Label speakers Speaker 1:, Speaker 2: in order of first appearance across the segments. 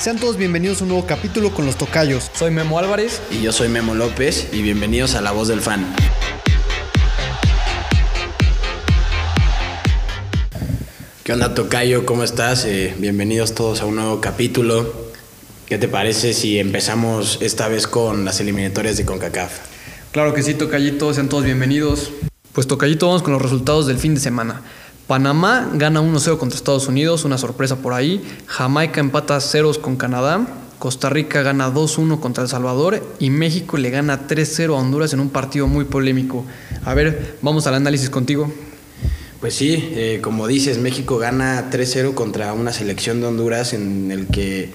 Speaker 1: Sean todos bienvenidos a un nuevo capítulo con los tocayos.
Speaker 2: Soy Memo Álvarez.
Speaker 3: Y yo soy Memo López y bienvenidos a La Voz del Fan. ¿Qué onda Tocayo? ¿Cómo estás? Eh, bienvenidos todos a un nuevo capítulo. ¿Qué te parece si empezamos esta vez con las eliminatorias de CONCACAF?
Speaker 2: Claro que sí, Tocayito, sean todos bienvenidos. Pues Tocayito, vamos con los resultados del fin de semana. Panamá gana 1-0 contra Estados Unidos, una sorpresa por ahí. Jamaica empata 0 con Canadá. Costa Rica gana 2-1 contra El Salvador y México le gana 3-0 a Honduras en un partido muy polémico. A ver, vamos al análisis contigo.
Speaker 3: Pues sí, eh, como dices, México gana 3-0 contra una selección de Honduras en el que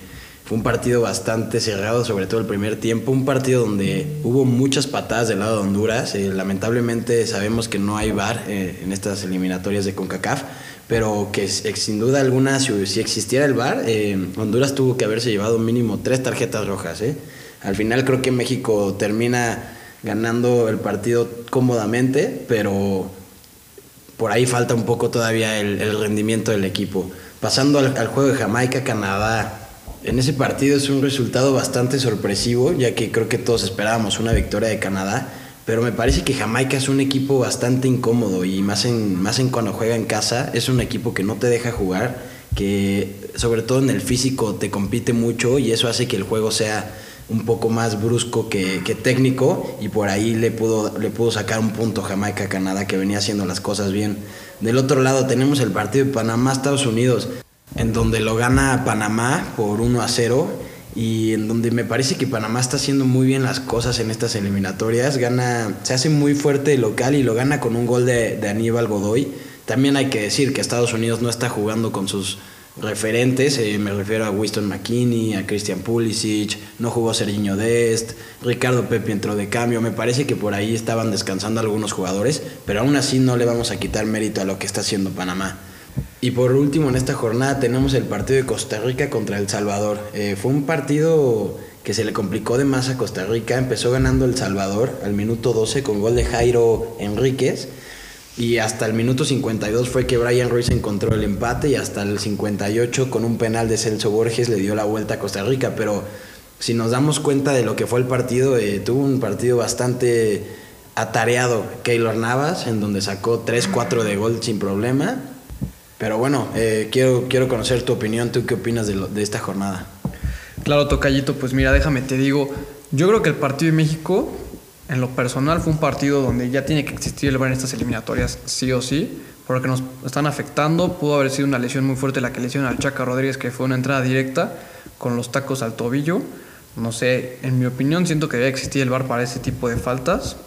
Speaker 3: fue un partido bastante cerrado, sobre todo el primer tiempo, un partido donde hubo muchas patadas del lado de Honduras. Eh, lamentablemente sabemos que no hay VAR eh, en estas eliminatorias de CONCACAF, pero que sin duda alguna, si, existiera el VAR, eh, Honduras tuvo que haberse llevado mínimo tres tarjetas rojas. Al final creo que México termina ganando el partido cómodamente, pero por ahí falta un poco todavía el, rendimiento del equipo. Pasando al, al juego de Jamaica-Canadá, en ese partido es un resultado bastante sorpresivo, ya que creo que todos esperábamos una victoria de Canadá, pero me parece que Jamaica es un equipo bastante incómodo y más en, más en cuando juega en casa, es un equipo que no te deja jugar, que sobre todo en el físico te compite mucho y eso hace que el juego sea un poco más brusco que, técnico y por ahí le pudo, le pudo sacar un punto Jamaica Canadá que venía haciendo las cosas bien. Del otro lado tenemos el partido de Panamá-Estados Unidos en donde lo gana Panamá por 1 a 0 y en donde me parece que Panamá está haciendo muy bien las cosas en estas eliminatorias. Gana, se hace muy fuerte local y lo gana con un gol de, Aníbal Godoy. También hay que decir que Estados Unidos no está jugando con sus referentes, eh, me refiero a Winston McKinney, a Christian Pulisic, no jugó Serginho Dest, Ricardo Pepe entró de cambio, me parece que por ahí estaban descansando algunos jugadores, pero aún así no le vamos a quitar mérito a lo que está haciendo Panamá. Y por último, en esta jornada tenemos el partido de Costa Rica contra El Salvador. Eh, fue un partido que se le complicó de más a Costa Rica. Empezó ganando El Salvador al minuto 12 con gol de Jairo Enríquez. Y hasta el minuto 52 fue que Brian Ruiz encontró el empate y hasta el 58 con un penal de Celso Borges le dio la vuelta a Costa Rica. Pero si nos damos cuenta de lo que fue el partido, eh, tuvo un partido bastante atareado Keylor Navas, en donde sacó 3-4 de gol sin problema pero bueno, eh, quiero, quiero conocer tu opinión. ¿Tú qué opinas de, de esta jornada?
Speaker 2: Claro, Tocayito, pues mira, déjame te digo, yo creo que el partido de México, en lo personal, fue un partido donde ya tiene que existir el VAR en estas eliminatorias, sí o sí, porque nos están afectando. Pudo haber sido una lesión muy fuerte la que lesionó al Chaca Rodríguez, que fue una entrada directa con los tacos al tobillo. No sé, en mi opinión, siento que debe existir el VAR para ese tipo de faltas.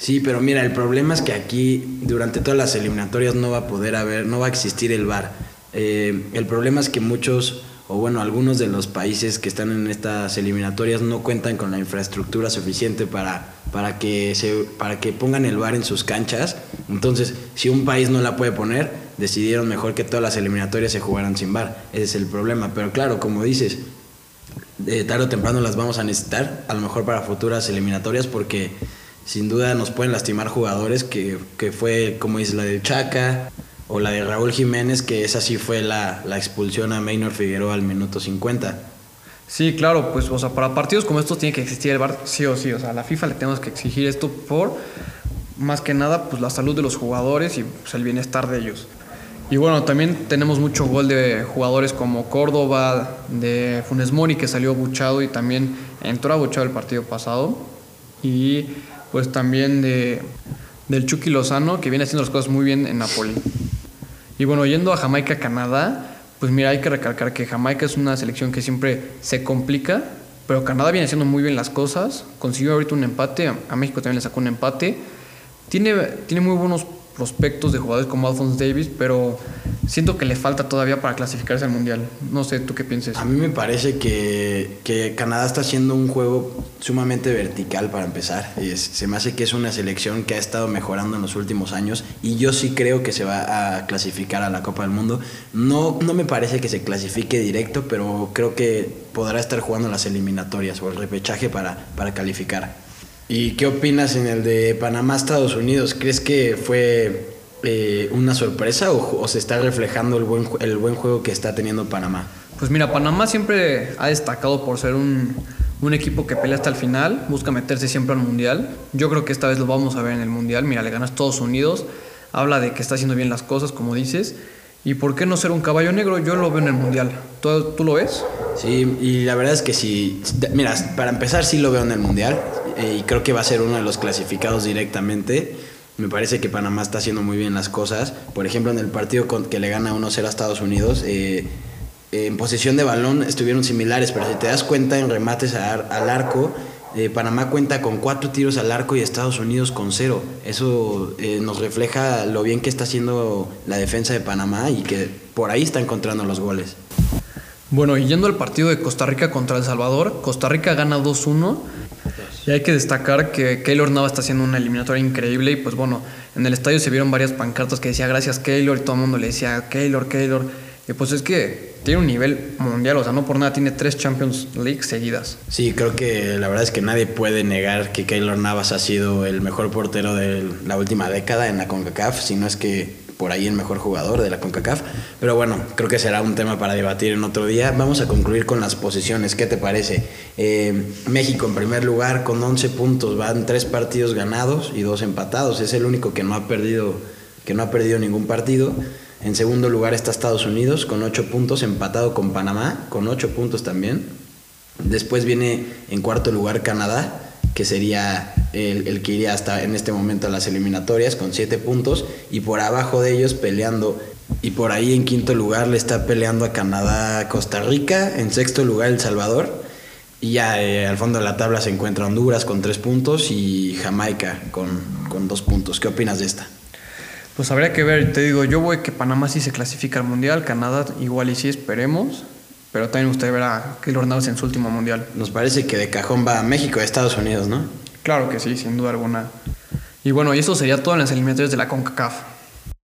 Speaker 3: Sí, pero mira, el problema es que aquí durante todas las eliminatorias no va a poder haber, no va a existir el VAR. Eh, el problema es que muchos, o bueno, algunos de los países que están en estas eliminatorias no cuentan con la infraestructura suficiente para, para, que, se, para que pongan el VAR en sus canchas. Entonces, si un país no la puede poner, decidieron mejor que todas las eliminatorias se jugaran sin VAR. Ese es el problema. Pero claro, como dices, de tarde o temprano las vamos a necesitar, a lo mejor para futuras eliminatorias, porque sin duda nos pueden lastimar jugadores que, fue como dice la de Chaca o la de Raúl Jiménez, que esa sí fue la, expulsión a Maynor Figueroa al minuto 50.
Speaker 2: Sí, claro, pues o sea, para partidos como estos tiene que existir el VAR sí o sí, o sea, a la FIFA le tenemos que exigir esto por más que nada pues la salud de los jugadores y pues, el bienestar de ellos. Y bueno, también tenemos mucho gol de jugadores como Córdoba, de Funes Mori que salió buchado y también entró a buchado el partido pasado. Y pues también de, del Chucky Lozano, que viene haciendo las cosas muy bien en Napoli. Y bueno, yendo a Jamaica, Canadá, pues mira, hay que recalcar que Jamaica es una selección que siempre se complica, pero Canadá viene haciendo muy bien las cosas, consiguió ahorita un empate, a México también le sacó un empate, tiene, tiene muy buenos prospectos de jugadores como Alphonse Davis, pero siento que le falta todavía para clasificarse al Mundial. No sé, ¿tú qué piensas?
Speaker 3: A mí me parece que, Canadá está haciendo un juego sumamente vertical para empezar. se me hace que es una selección que ha estado mejorando en los últimos años y yo sí creo que se va a clasificar a la Copa del Mundo. No, no me parece que se clasifique directo, pero creo que podrá estar jugando las eliminatorias o el repechaje para, para calificar. ¿Y qué opinas en el de Panamá-Estados Unidos? ¿Crees que fue eh, una sorpresa o, se está reflejando el buen, el buen juego que está teniendo Panamá?
Speaker 2: Pues mira, Panamá siempre ha destacado por ser un, un equipo que pelea hasta el final, busca meterse siempre al Mundial. Yo creo que esta vez lo vamos a ver en el Mundial. Mira, le gana a Estados Unidos, habla de que está haciendo bien las cosas, como dices. ¿Y por qué no ser un caballo negro? Yo lo veo en el Mundial. ¿Tú, tú lo ves?
Speaker 3: Sí, y la verdad es que sí. Mira, para empezar sí lo veo en el Mundial. Eh, y creo que va a ser uno de los clasificados directamente. Me parece que Panamá está haciendo muy bien las cosas. Por ejemplo, en el partido con, que le gana 1-0 a Estados Unidos, eh, en posición de balón estuvieron similares, pero si te das cuenta en remates al arco, eh, Panamá cuenta con cuatro tiros al arco y Estados Unidos con cero. Eso eh, nos refleja lo bien que está haciendo la defensa de Panamá y que por ahí está encontrando los goles.
Speaker 2: Bueno, y yendo al partido de Costa Rica contra El Salvador, Costa Rica gana 2-1 y hay que destacar que Keylor Nava está haciendo una eliminatoria increíble y pues bueno, en el estadio se vieron varias pancartas que decía gracias Keylor y todo el mundo le decía Keylor, Keylor. Y pues es que tiene un nivel mundial, o sea, no por nada tiene tres Champions League seguidas.
Speaker 3: Sí, creo que la verdad es que nadie puede negar que Keylor Navas ha sido el mejor portero de la última década en la CONCACAF, si no es que por ahí el mejor jugador de la CONCACAF. Pero bueno, creo que será un tema para debatir en otro día. Vamos a concluir con las posiciones. ¿Qué te parece? Eh, México en primer lugar con 11 puntos. Van tres partidos ganados y dos empatados. Es el único que no ha perdido, que no ha perdido ningún partido. En segundo lugar está Estados Unidos con 8 puntos, empatado con Panamá con 8 puntos también. Después viene en cuarto lugar Canadá, que sería el, el, que iría hasta en este momento a las eliminatorias con 7 puntos. Y por abajo de ellos peleando. Y por ahí en quinto lugar le está peleando a Canadá Costa Rica. En sexto lugar El Salvador. Y ya eh, al fondo de la tabla se encuentra Honduras con 3 puntos y Jamaica con, con 2 puntos. ¿Qué opinas de esta?
Speaker 2: Pues habría que ver, te digo, yo voy que Panamá sí se clasifica al Mundial, Canadá igual y sí esperemos, pero también usted verá que Navas en su último Mundial.
Speaker 3: Nos parece que de cajón va a México y Estados Unidos, ¿no?
Speaker 2: Claro que sí, sin duda alguna. Y bueno, y eso sería todo en las eliminatorias de la CONCACAF.